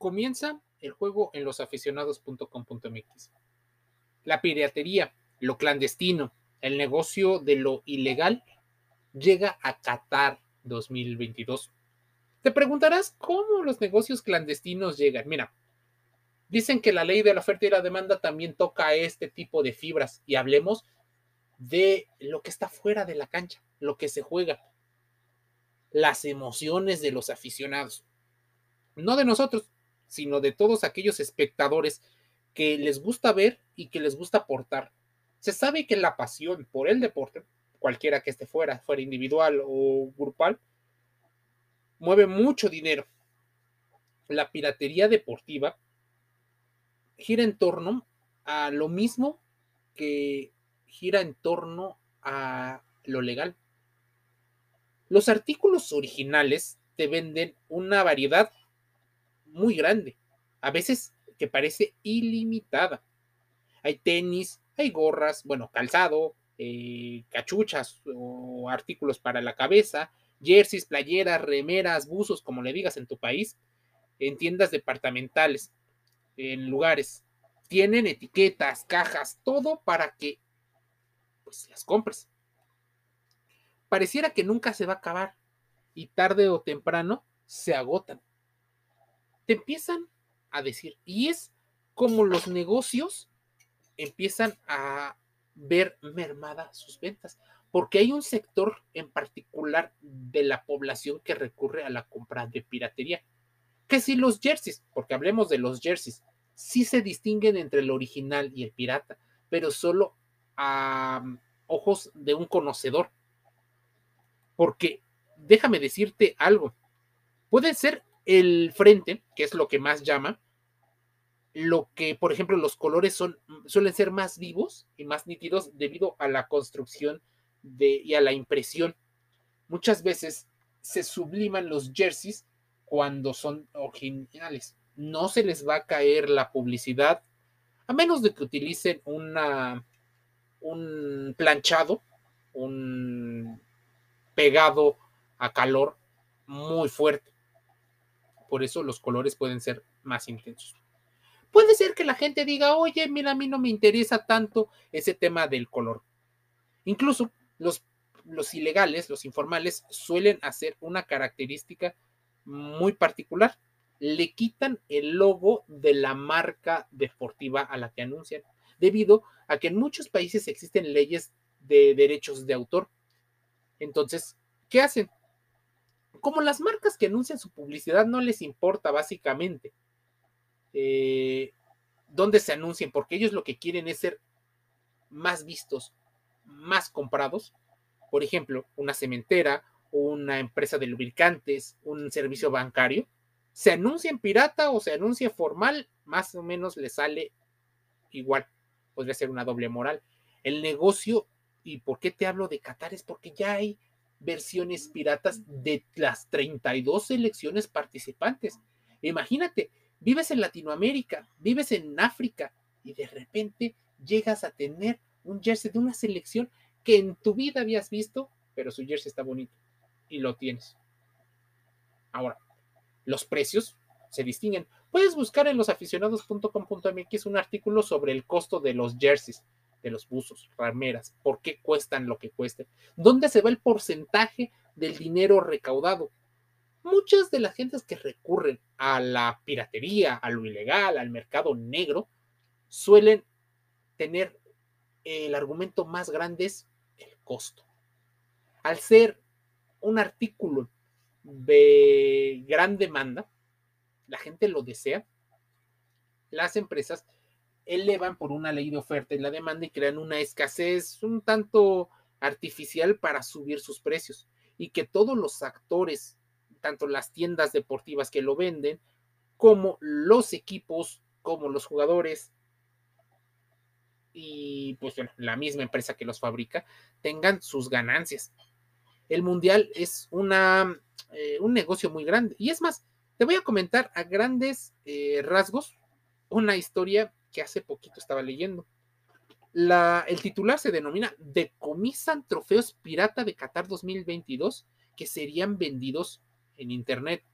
comienza el juego en losaficionados.com.mx. La piratería, lo clandestino, el negocio de lo ilegal llega a Qatar 2022. Te preguntarás cómo los negocios clandestinos llegan. Mira, dicen que la ley de la oferta y la demanda también toca este tipo de fibras y hablemos de lo que está fuera de la cancha, lo que se juega, las emociones de los aficionados. No de nosotros, sino de todos aquellos espectadores que les gusta ver y que les gusta aportar. Se sabe que la pasión por el deporte, cualquiera que esté fuera, fuera individual o grupal, mueve mucho dinero. La piratería deportiva gira en torno a lo mismo que gira en torno a lo legal. Los artículos originales te venden una variedad muy grande, a veces que parece ilimitada. Hay tenis, hay gorras, bueno, calzado, eh, cachuchas o artículos para la cabeza, jerseys, playeras, remeras, buzos, como le digas en tu país, en tiendas departamentales, en lugares. Tienen etiquetas, cajas, todo para que pues las compres. Pareciera que nunca se va a acabar y tarde o temprano se agotan. Te empiezan a decir, y es como los negocios empiezan a ver mermadas sus ventas, porque hay un sector en particular de la población que recurre a la compra de piratería. Que si los jerseys, porque hablemos de los jerseys, sí se distinguen entre el original y el pirata, pero solo a ojos de un conocedor. Porque déjame decirte algo. Puede ser el frente, que es lo que más llama, lo que, por ejemplo, los colores son, suelen ser más vivos y más nítidos debido a la construcción de, y a la impresión. Muchas veces se subliman los jerseys cuando son originales. No se les va a caer la publicidad, a menos de que utilicen un planchado, un pegado a calor muy fuerte. Por eso los colores pueden ser más intensos. Puede ser que la gente diga, oye, mira, a mí no me interesa tanto ese tema del color. Incluso los, los ilegales, los informales, suelen hacer una característica muy particular. Le quitan el logo de la marca deportiva a la que anuncian debido a que en muchos países existen leyes de derechos de autor. Entonces, ¿qué hacen? Como las marcas que anuncian su publicidad no les importa básicamente eh, dónde se anuncien, porque ellos lo que quieren es ser más vistos, más comprados. Por ejemplo, una cementera, una empresa de lubricantes, un servicio bancario, se anuncia en pirata o se anuncia formal, más o menos le sale igual podría ser una doble moral. El negocio, ¿y por qué te hablo de Qatar? Es porque ya hay versiones piratas de las 32 selecciones participantes. Imagínate, vives en Latinoamérica, vives en África y de repente llegas a tener un jersey de una selección que en tu vida habías visto, pero su jersey está bonito y lo tienes. Ahora, los precios se distinguen. Puedes buscar en losaficionados.com.mx un artículo sobre el costo de los jerseys, de los buzos, rameras, por qué cuestan lo que cuesten, dónde se va el porcentaje del dinero recaudado. Muchas de las gentes que recurren a la piratería, a lo ilegal, al mercado negro, suelen tener el argumento más grande es el costo. Al ser un artículo de gran demanda, la gente lo desea, las empresas elevan por una ley de oferta y la demanda y crean una escasez un tanto artificial para subir sus precios y que todos los actores, tanto las tiendas deportivas que lo venden, como los equipos, como los jugadores y pues la misma empresa que los fabrica, tengan sus ganancias. El mundial es una, eh, un negocio muy grande y es más, te voy a comentar a grandes eh, rasgos una historia que hace poquito estaba leyendo. La, el titular se denomina Decomisan trofeos pirata de Qatar 2022 que serían vendidos en Internet.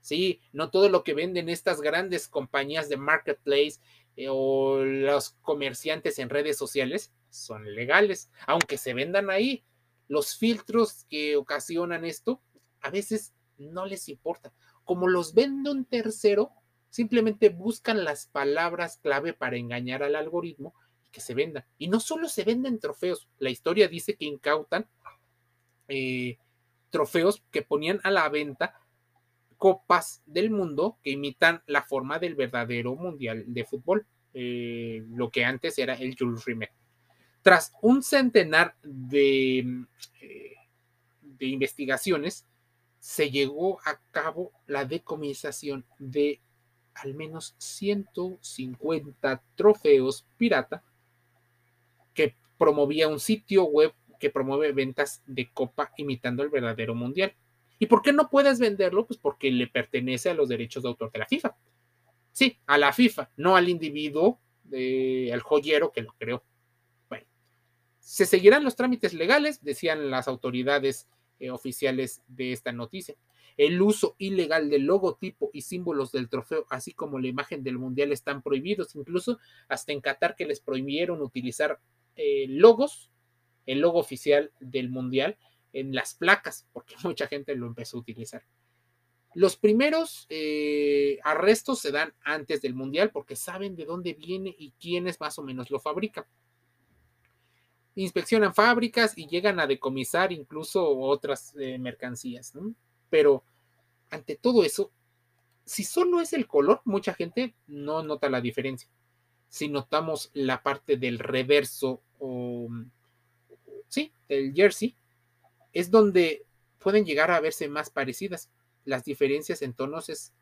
Sí, no todo lo que venden estas grandes compañías de marketplace eh, o los comerciantes en redes sociales son legales, aunque se vendan ahí. Los filtros que ocasionan esto a veces no les importa. Como los vende un tercero, simplemente buscan las palabras clave para engañar al algoritmo y que se vendan. Y no solo se venden trofeos, la historia dice que incautan eh, trofeos que ponían a la venta copas del mundo que imitan la forma del verdadero mundial de fútbol, eh, lo que antes era el Jules Rimet. Tras un centenar de, eh, de investigaciones, se llegó a cabo la decomisación de al menos 150 trofeos pirata que promovía un sitio web que promueve ventas de copa imitando el verdadero mundial. ¿Y por qué no puedes venderlo? Pues porque le pertenece a los derechos de autor de la FIFA. Sí, a la FIFA, no al individuo, al joyero que lo creó. Bueno, se seguirán los trámites legales, decían las autoridades eh, oficiales de esta noticia. El uso ilegal del logotipo y símbolos del trofeo, así como la imagen del mundial, están prohibidos, incluso hasta en Qatar que les prohibieron utilizar eh, logos, el logo oficial del mundial, en las placas, porque mucha gente lo empezó a utilizar. Los primeros eh, arrestos se dan antes del Mundial porque saben de dónde viene y quiénes más o menos lo fabrican. Inspeccionan fábricas y llegan a decomisar incluso otras eh, mercancías. Pero ante todo eso, si solo es el color, mucha gente no nota la diferencia. Si notamos la parte del reverso o, sí, del jersey, es donde pueden llegar a verse más parecidas. Las diferencias en tonos es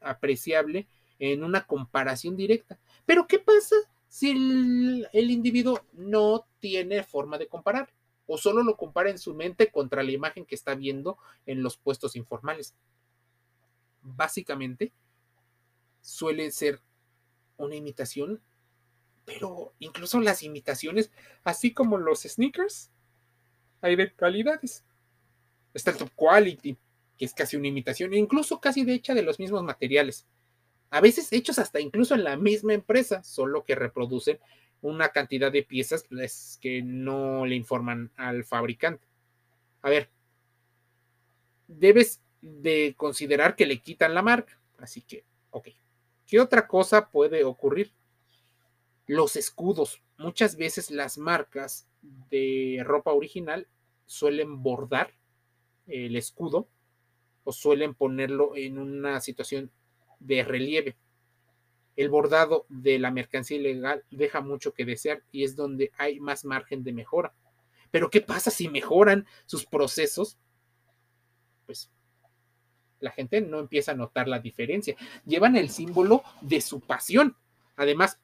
apreciable en una comparación directa. Pero ¿qué pasa si el, individuo no tiene forma de comparar? O solo lo compara en su mente contra la imagen que está viendo en los puestos informales. Básicamente, suele ser una imitación, pero incluso las imitaciones, así como los sneakers, hay de calidades. Está el top quality, que es casi una imitación, e incluso casi de hecha de los mismos materiales. A veces hechos hasta incluso en la misma empresa, solo que reproducen una cantidad de piezas que no le informan al fabricante. A ver, debes de considerar que le quitan la marca. Así que, ok. ¿Qué otra cosa puede ocurrir? Los escudos. Muchas veces las marcas de ropa original suelen bordar el escudo o suelen ponerlo en una situación de relieve. El bordado de la mercancía ilegal deja mucho que desear y es donde hay más margen de mejora. Pero ¿qué pasa si mejoran sus procesos? Pues la gente no empieza a notar la diferencia. Llevan el símbolo de su pasión. Además,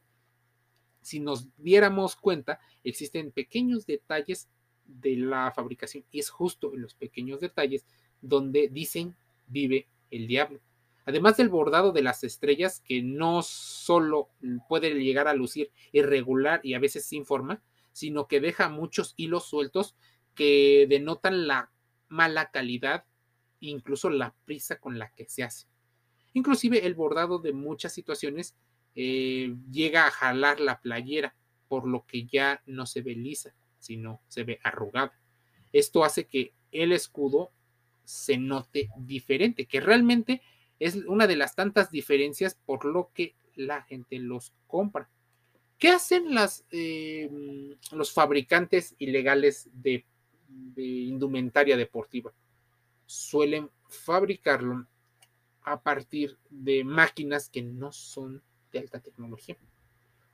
si nos diéramos cuenta, existen pequeños detalles de la fabricación y es justo en los pequeños detalles donde dicen vive el diablo. Además del bordado de las estrellas que no solo puede llegar a lucir irregular y a veces sin forma, sino que deja muchos hilos sueltos que denotan la mala calidad e incluso la prisa con la que se hace. Inclusive el bordado de muchas situaciones eh, llega a jalar la playera, por lo que ya no se ve lisa sino se ve arrugada. Esto hace que el escudo se note diferente, que realmente es una de las tantas diferencias por lo que la gente los compra. ¿Qué hacen las, em, los fabricantes ilegales de, de indumentaria deportiva? Suelen fabricarlo a partir de máquinas que no son de alta tecnología,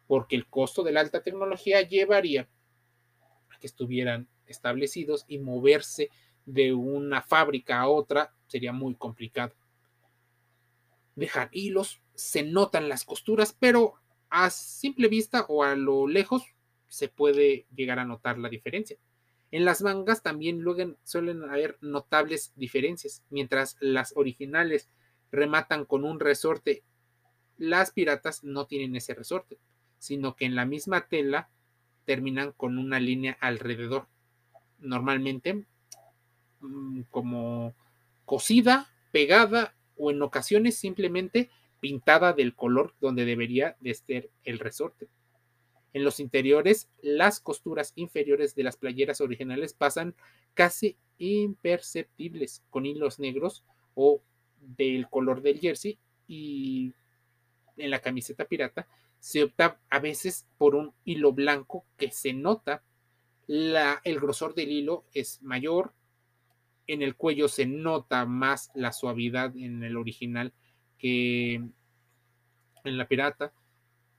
porque el costo de la alta tecnología llevaría que estuvieran establecidos y moverse de una fábrica a otra sería muy complicado. Dejar hilos, se notan las costuras, pero a simple vista o a lo lejos se puede llegar a notar la diferencia. En las mangas también suelen haber notables diferencias. Mientras las originales rematan con un resorte, las piratas no tienen ese resorte, sino que en la misma tela terminan con una línea alrededor. Normalmente mm, como cosida, pegada o en ocasiones simplemente pintada del color donde debería de estar el resorte. En los interiores, las costuras inferiores de las playeras originales pasan casi imperceptibles con hilos negros o del color del jersey y en la camiseta pirata se opta a veces por un hilo blanco que se nota la, el grosor del hilo es mayor, en el cuello se nota más la suavidad en el original que en la pirata.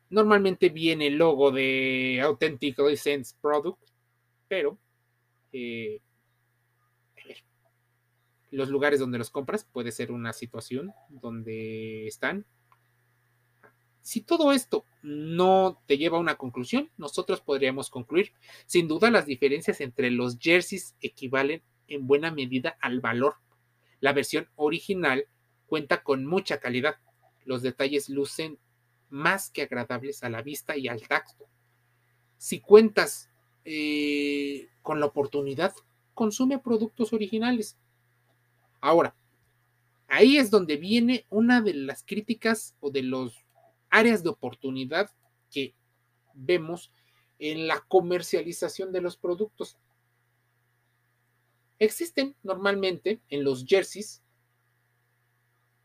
Normalmente viene el logo de Authentic License Product, pero eh, los lugares donde los compras puede ser una situación donde están. Si todo esto no te lleva a una conclusión, nosotros podríamos concluir. Sin duda las diferencias entre los jerseys equivalen en buena medida al valor. La versión original cuenta con mucha calidad. Los detalles lucen más que agradables a la vista y al tacto. Si cuentas eh, con la oportunidad, consume productos originales. Ahora, ahí es donde viene una de las críticas o de las áreas de oportunidad que vemos en la comercialización de los productos. Existen normalmente en los jerseys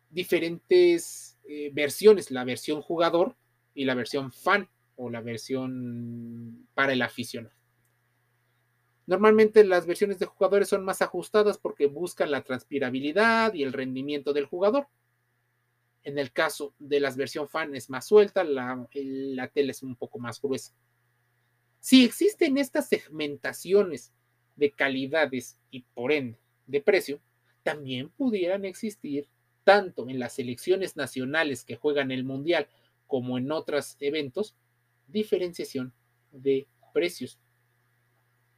diferentes eh, versiones, la versión jugador y la versión fan o la versión para el aficionado. Normalmente las versiones de jugadores son más ajustadas porque buscan la transpirabilidad y el rendimiento del jugador. En el caso de las versión fan es más suelta, la, la tela es un poco más gruesa. Si existen estas segmentaciones de calidades y por ende de precio, también pudieran existir tanto en las selecciones nacionales que juegan el Mundial como en otros eventos, diferenciación de precios.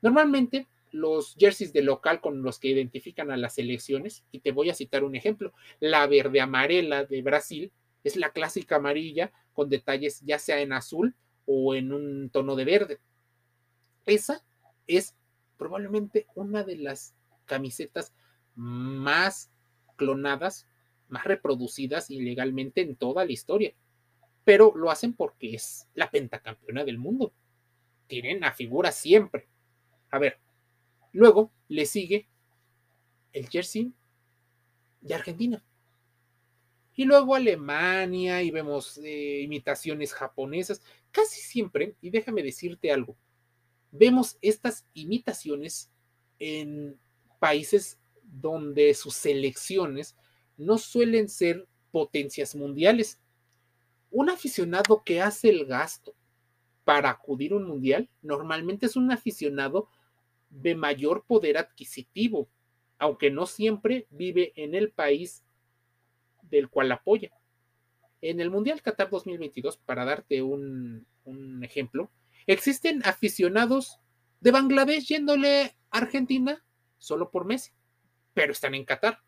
Normalmente los jerseys de local con los que identifican a las selecciones, y te voy a citar un ejemplo, la verde amarela de Brasil es la clásica amarilla con detalles ya sea en azul o en un tono de verde. Esa es probablemente una de las camisetas más clonadas más reproducidas ilegalmente en toda la historia. Pero lo hacen porque es la pentacampeona del mundo. Tienen a figura siempre. A ver, luego le sigue el jersey de Argentina. Y luego Alemania y vemos eh, imitaciones japonesas. Casi siempre, y déjame decirte algo, vemos estas imitaciones en países donde sus selecciones no suelen ser potencias mundiales. Un aficionado que hace el gasto para acudir a un mundial normalmente es un aficionado de mayor poder adquisitivo, aunque no siempre vive en el país del cual apoya. En el Mundial Qatar 2022, para darte un, un ejemplo, existen aficionados de Bangladesh yéndole a Argentina solo por Messi, pero están en Qatar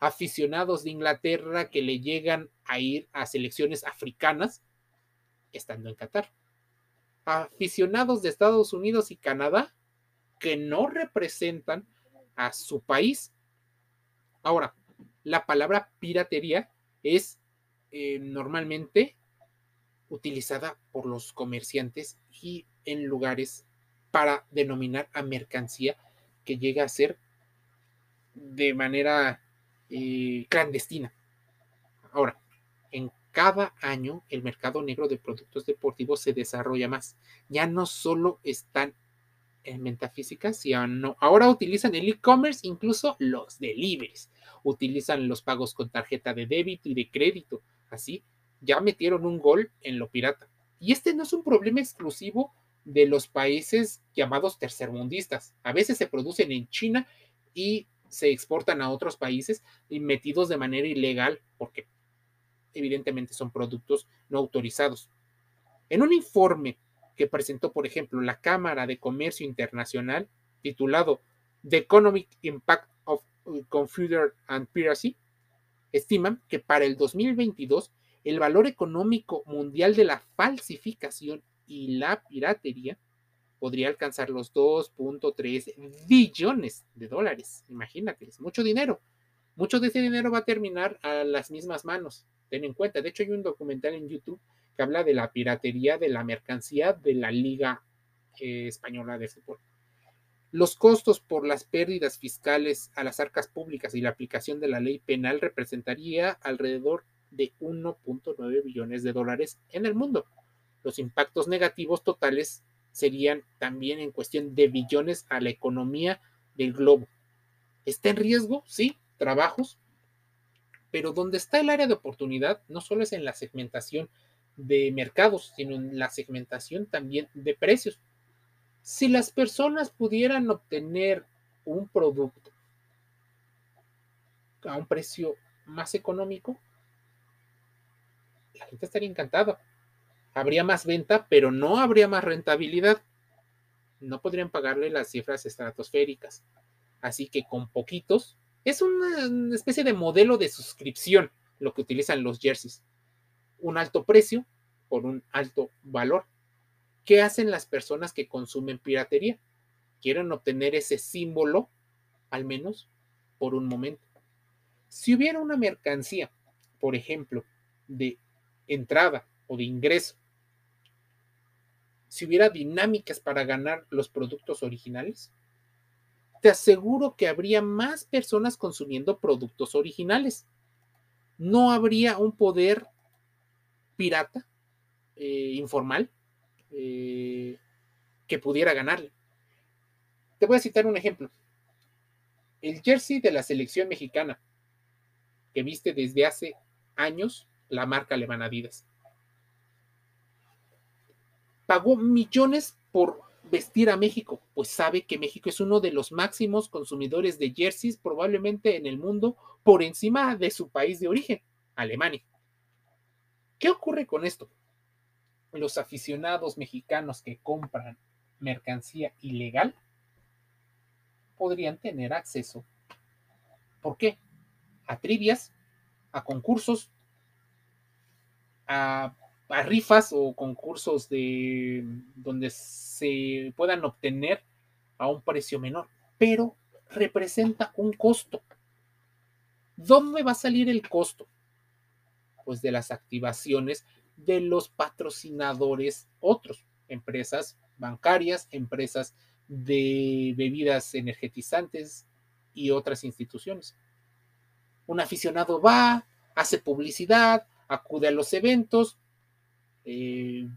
aficionados de Inglaterra que le llegan a ir a selecciones africanas estando en Qatar. Aficionados de Estados Unidos y Canadá que no representan a su país. Ahora, la palabra piratería es eh, normalmente utilizada por los comerciantes y en lugares para denominar a mercancía que llega a ser de manera eh, clandestina. Ahora, en cada año el mercado negro de productos deportivos se desarrolla más. Ya no solo están en metafísica, sino ahora utilizan el e-commerce, incluso los deliveries. Utilizan los pagos con tarjeta de débito y de crédito. Así, ya metieron un gol en lo pirata. Y este no es un problema exclusivo de los países llamados tercermundistas. A veces se producen en China y se exportan a otros países y metidos de manera ilegal porque evidentemente son productos no autorizados. En un informe que presentó, por ejemplo, la Cámara de Comercio Internacional, titulado The Economic Impact of Computer and Piracy, estiman que para el 2022 el valor económico mundial de la falsificación y la piratería podría alcanzar los 2.3 billones de dólares. Imagínate, es mucho dinero. mucho de ese dinero va a terminar a las mismas manos. Ten en cuenta, de hecho hay un documental en YouTube que habla de la piratería de la mercancía de la Liga eh, Española de Fútbol. Los costos por las pérdidas fiscales a las arcas públicas y la aplicación de la ley penal representaría alrededor de 1.9 billones de dólares en el mundo. Los impactos negativos totales serían también en cuestión de billones a la economía del globo. ¿Está en riesgo? Sí, trabajos. Pero donde está el área de oportunidad no solo es en la segmentación de mercados, sino en la segmentación también de precios. Si las personas pudieran obtener un producto a un precio más económico, la gente estaría encantada. Habría más venta, pero no habría más rentabilidad. No podrían pagarle las cifras estratosféricas. Así que con poquitos, es una especie de modelo de suscripción lo que utilizan los jerseys. Un alto precio por un alto valor. ¿Qué hacen las personas que consumen piratería? Quieren obtener ese símbolo, al menos por un momento. Si hubiera una mercancía, por ejemplo, de entrada o de ingreso, si hubiera dinámicas para ganar los productos originales, te aseguro que habría más personas consumiendo productos originales. No habría un poder pirata, eh, informal, eh, que pudiera ganarle. Te voy a citar un ejemplo. El jersey de la selección mexicana, que viste desde hace años la marca alemana Adidas. Pagó millones por vestir a México, pues sabe que México es uno de los máximos consumidores de jerseys probablemente en el mundo por encima de su país de origen, Alemania. ¿Qué ocurre con esto? Los aficionados mexicanos que compran mercancía ilegal podrían tener acceso. ¿Por qué? A trivias, a concursos, a rifas o concursos de donde se puedan obtener a un precio menor, pero representa un costo. ¿Dónde va a salir el costo? Pues de las activaciones de los patrocinadores otros, empresas bancarias, empresas de bebidas energetizantes y otras instituciones. Un aficionado va, hace publicidad, acude a los eventos, eh,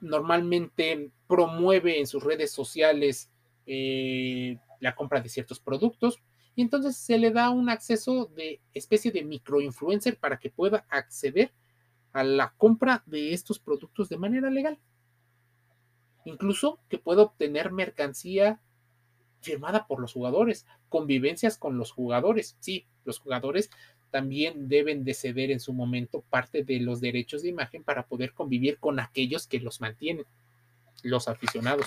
normalmente promueve en sus redes sociales eh, la compra de ciertos productos y entonces se le da un acceso de especie de microinfluencer para que pueda acceder a la compra de estos productos de manera legal. Incluso que pueda obtener mercancía firmada por los jugadores, convivencias con los jugadores. Sí, los jugadores también deben de ceder en su momento parte de los derechos de imagen para poder convivir con aquellos que los mantienen, los aficionados.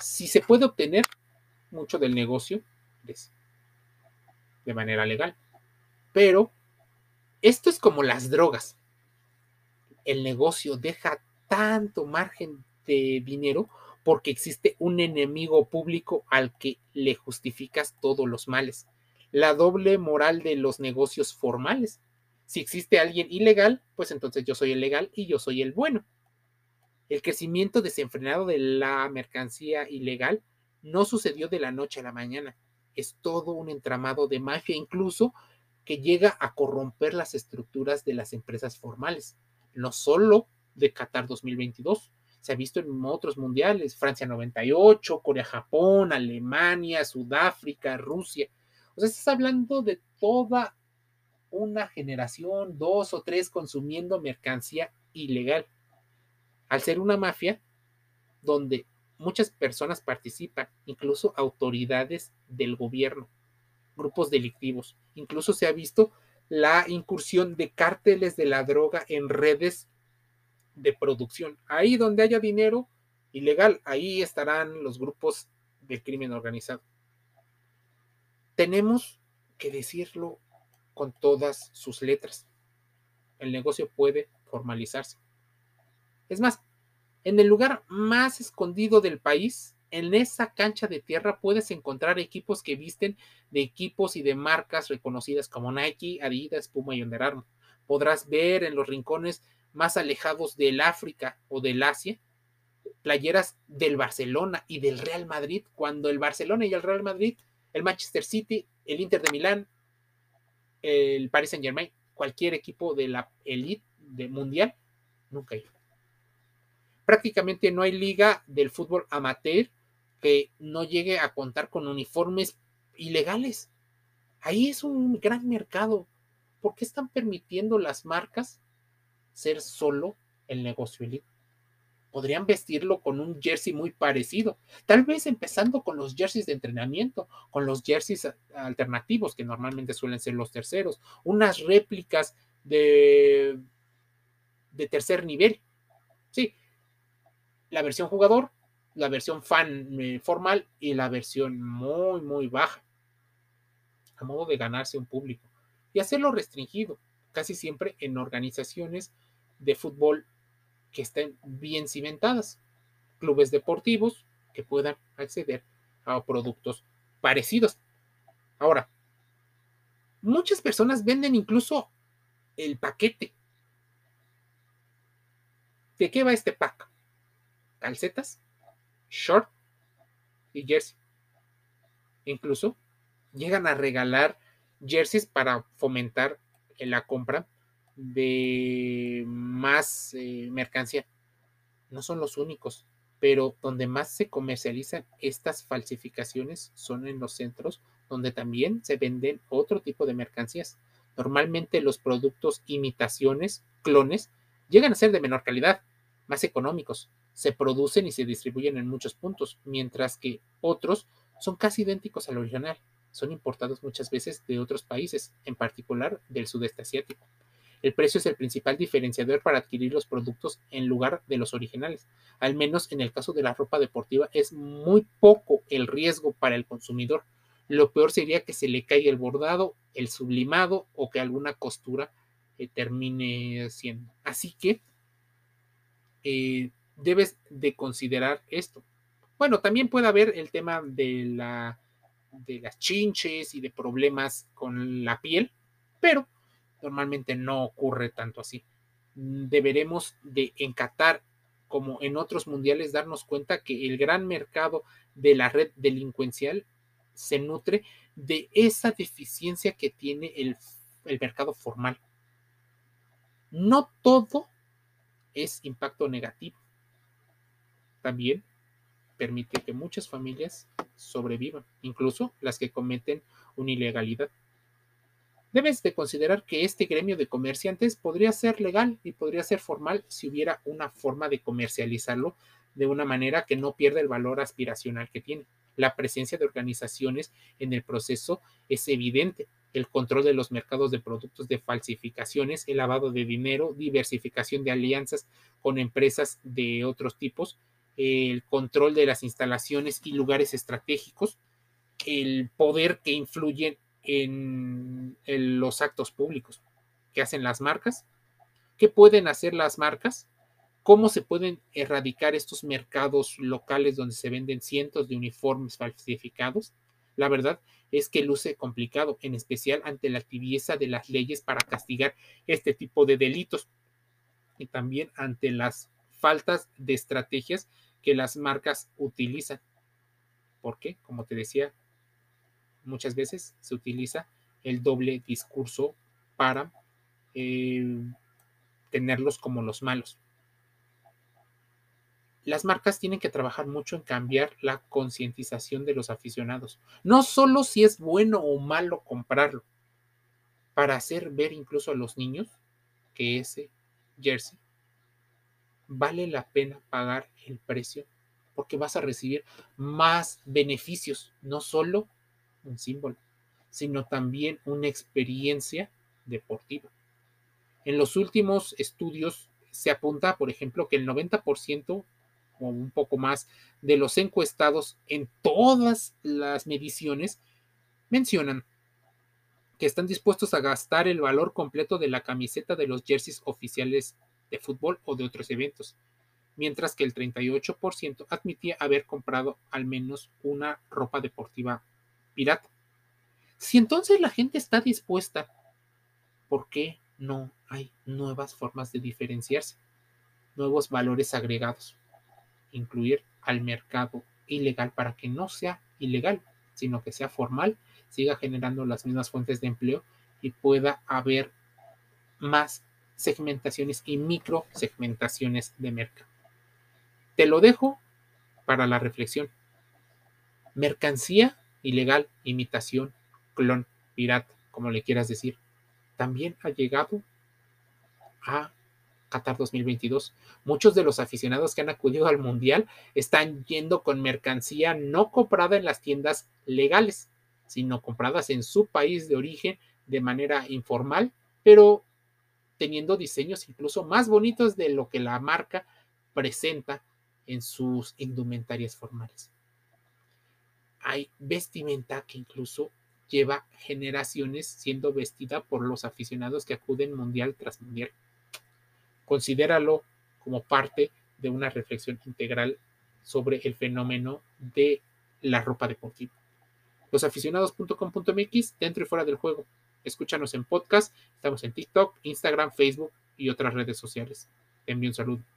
Si se puede obtener mucho del negocio de manera legal, pero esto es como las drogas. El negocio deja tanto margen de dinero porque existe un enemigo público al que le justificas todos los males la doble moral de los negocios formales. Si existe alguien ilegal, pues entonces yo soy el legal y yo soy el bueno. El crecimiento desenfrenado de la mercancía ilegal no sucedió de la noche a la mañana. Es todo un entramado de mafia, incluso que llega a corromper las estructuras de las empresas formales. No solo de Qatar 2022, se ha visto en otros mundiales, Francia 98, Corea-Japón, Alemania, Sudáfrica, Rusia. O sea, estás hablando de toda una generación, dos o tres consumiendo mercancía ilegal. Al ser una mafia donde muchas personas participan, incluso autoridades del gobierno, grupos delictivos. Incluso se ha visto la incursión de cárteles de la droga en redes de producción. Ahí donde haya dinero ilegal, ahí estarán los grupos del crimen organizado tenemos que decirlo con todas sus letras. El negocio puede formalizarse. Es más, en el lugar más escondido del país en esa cancha de tierra puedes encontrar equipos que visten de equipos y de marcas reconocidas como Nike, Adidas, Puma y Under Armour. Podrás ver en los rincones más alejados del África o del Asia playeras del Barcelona y del Real Madrid, cuando el Barcelona y el Real Madrid, el Manchester City, el Inter de Milán, el Paris Saint Germain, cualquier equipo de la elite de mundial, nunca hay. Prácticamente no hay liga del fútbol amateur que no llegue a contar con uniformes ilegales. Ahí es un gran mercado. ¿Por qué están permitiendo las marcas ser solo el negocio elite? Podrían vestirlo con un jersey muy parecido, tal vez empezando con los jerseys de entrenamiento, con los jerseys alternativos que normalmente suelen ser los terceros, unas réplicas de, de tercer nivel. Sí, la versión jugador la versión fan eh, formal y la versión muy, muy baja, a modo de ganarse un público y hacerlo restringido, casi siempre en organizaciones de fútbol que estén bien cimentadas, clubes deportivos que puedan acceder a productos parecidos. Ahora, muchas personas venden incluso el paquete. ¿De qué va este pack? Calcetas, short y jersey. Incluso llegan a regalar jerseys para fomentar la compra de más eh, mercancía. No son los únicos, pero donde más se comercializan estas falsificaciones son en los centros donde también se venden otro tipo de mercancías. Normalmente los productos imitaciones, clones, llegan a ser de menor calidad, más económicos, se producen y se distribuyen en muchos puntos, mientras que otros son casi idénticos al original. Son importados muchas veces de otros países, en particular del sudeste asiático. El precio es el principal diferenciador para adquirir los productos en lugar de los originales. Al menos en el caso de la ropa deportiva es muy poco el riesgo para el consumidor. Lo peor sería que se le caiga el bordado, el sublimado o que alguna costura eh, termine siendo. Así que eh, debes de considerar esto. Bueno, también puede haber el tema de, la, de las chinches y de problemas con la piel, pero normalmente no ocurre tanto así. Deberemos de encatar, como en otros mundiales, darnos cuenta que el gran mercado de la red delincuencial se nutre de esa deficiencia que tiene el, el mercado formal. No todo es impacto negativo también permite que muchas familias sobrevivan, incluso las que cometen una ilegalidad. Debes de considerar que este gremio de comerciantes podría ser legal y podría ser formal si hubiera una forma de comercializarlo de una manera que no pierda el valor aspiracional que tiene. La presencia de organizaciones en el proceso es evidente. El control de los mercados de productos de falsificaciones, el lavado de dinero, diversificación de alianzas con empresas de otros tipos, el control de las instalaciones y lugares estratégicos, el poder que influyen en, los actos públicos que hacen las marcas, qué pueden hacer las marcas, cómo se pueden erradicar estos mercados locales donde se venden cientos de uniformes falsificados. La verdad es que luce complicado, en especial ante la tibieza de las leyes para castigar este tipo de delitos y también ante las faltas de estrategias que las marcas utilizan. Porque, como te decía, muchas veces se utiliza el doble discurso para eh, tenerlos como los malos. Las marcas tienen que trabajar mucho en cambiar la concientización de los aficionados. No solo si es bueno o malo comprarlo, para hacer ver incluso a los niños que ese jersey vale la pena pagar el precio porque vas a recibir más beneficios, no solo un símbolo, sino también una experiencia deportiva. En los últimos estudios se apunta, por ejemplo, que el 90% o un poco más de los encuestados en todas las mediciones mencionan que están dispuestos a gastar el valor completo de la camiseta de los jerseys oficiales de fútbol o de otros eventos. mientras que el 38% admitía haber comprado al menos una ropa deportiva pirata. Si entonces la gente está dispuesta, ¿por qué no hay nuevas formas de diferenciarse? Nuevos valores agregados. Incluir al mercado ilegal para que no sea ilegal, sino que sea formal, siga generando las mismas fuentes de empleo y pueda haber más segmentaciones y micro segmentaciones de mercado. Te lo dejo para la reflexión. Mercancía ilegal, imitación, clon, pirata, como le quieras decir, también ha llegado a Qatar 2022. Muchos de los aficionados que han acudido al Mundial están yendo con mercancía no comprada en las tiendas legales, sino compradas en su país de origen de manera informal, pero teniendo diseños incluso más bonitos de lo que la marca presenta en sus indumentarias formales. Hay vestimenta que incluso lleva generaciones siendo vestida por los aficionados que acuden mundial tras mundial. Considéralo como parte de una reflexión integral sobre el fenómeno de la ropa deportiva. Losaficionados.com.mx dentro y fuera del juego. Escúchanos en podcast, estamos en TikTok, Instagram, Facebook y otras redes sociales. Te envío un saludo.